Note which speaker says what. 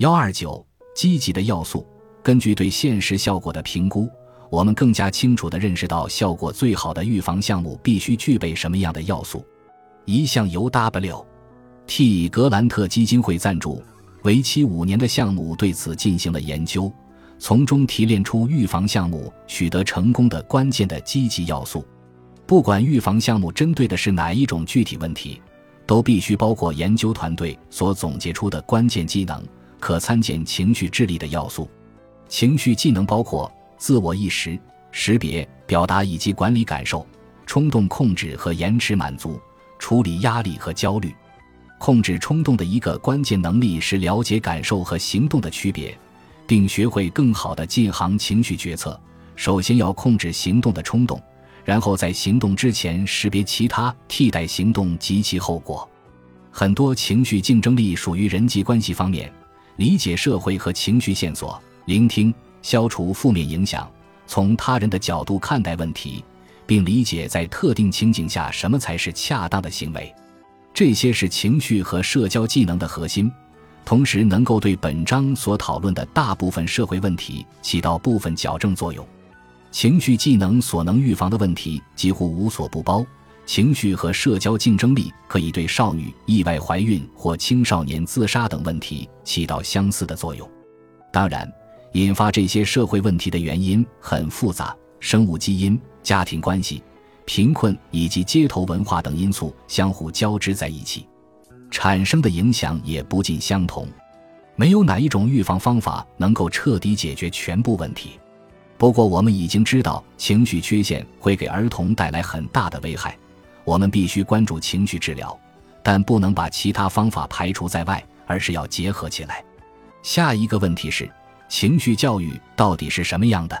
Speaker 1: 幺二九，积极的要素。根据对现实效果的评估，我们更加清楚地认识到效果最好的预防项目必须具备什么样的要素。一项由 W.T. 格兰特基金会赞助、为期五年的项目对此进行了研究，从中提炼出预防项目取得成功的关键的积极要素。不管预防项目针对的是哪一种具体问题，都必须包括研究团队所总结出的关键技能，可参见情绪智力的要素。情绪技能包括自我意识、识别、表达以及管理感受、冲动控制和延迟满足、处理压力和焦虑。控制冲动的一个关键能力是了解感受和行动的区别，并学会更好地进行情绪决策。首先要控制行动的冲动，然后在行动之前识别其他替代行动及其后果。很多情绪竞争力属于人际关系方面，理解社会和情绪线索。聆听，消除负面影响，从他人的角度看待问题，并理解在特定情景下什么才是恰当的行为。这些是情绪和社交技能的核心，同时能够对本章所讨论的大部分社会问题起到部分矫正作用。情绪技能所能预防的问题几乎无所不包，情绪和社交竞争力可以对少女意外怀孕或青少年自杀等问题起到相似的作用。当然。引发这些社会问题的原因很复杂，生物基因、家庭关系、贫困以及街头文化等因素相互交织在一起，产生的影响也不尽相同。没有哪一种预防方法能够彻底解决全部问题。不过，我们已经知道情绪缺陷会给儿童带来很大的危害，我们必须关注情绪治疗，但不能把其他方法排除在外，而是要结合起来。下一个问题是。情绪教育到底是什么样的？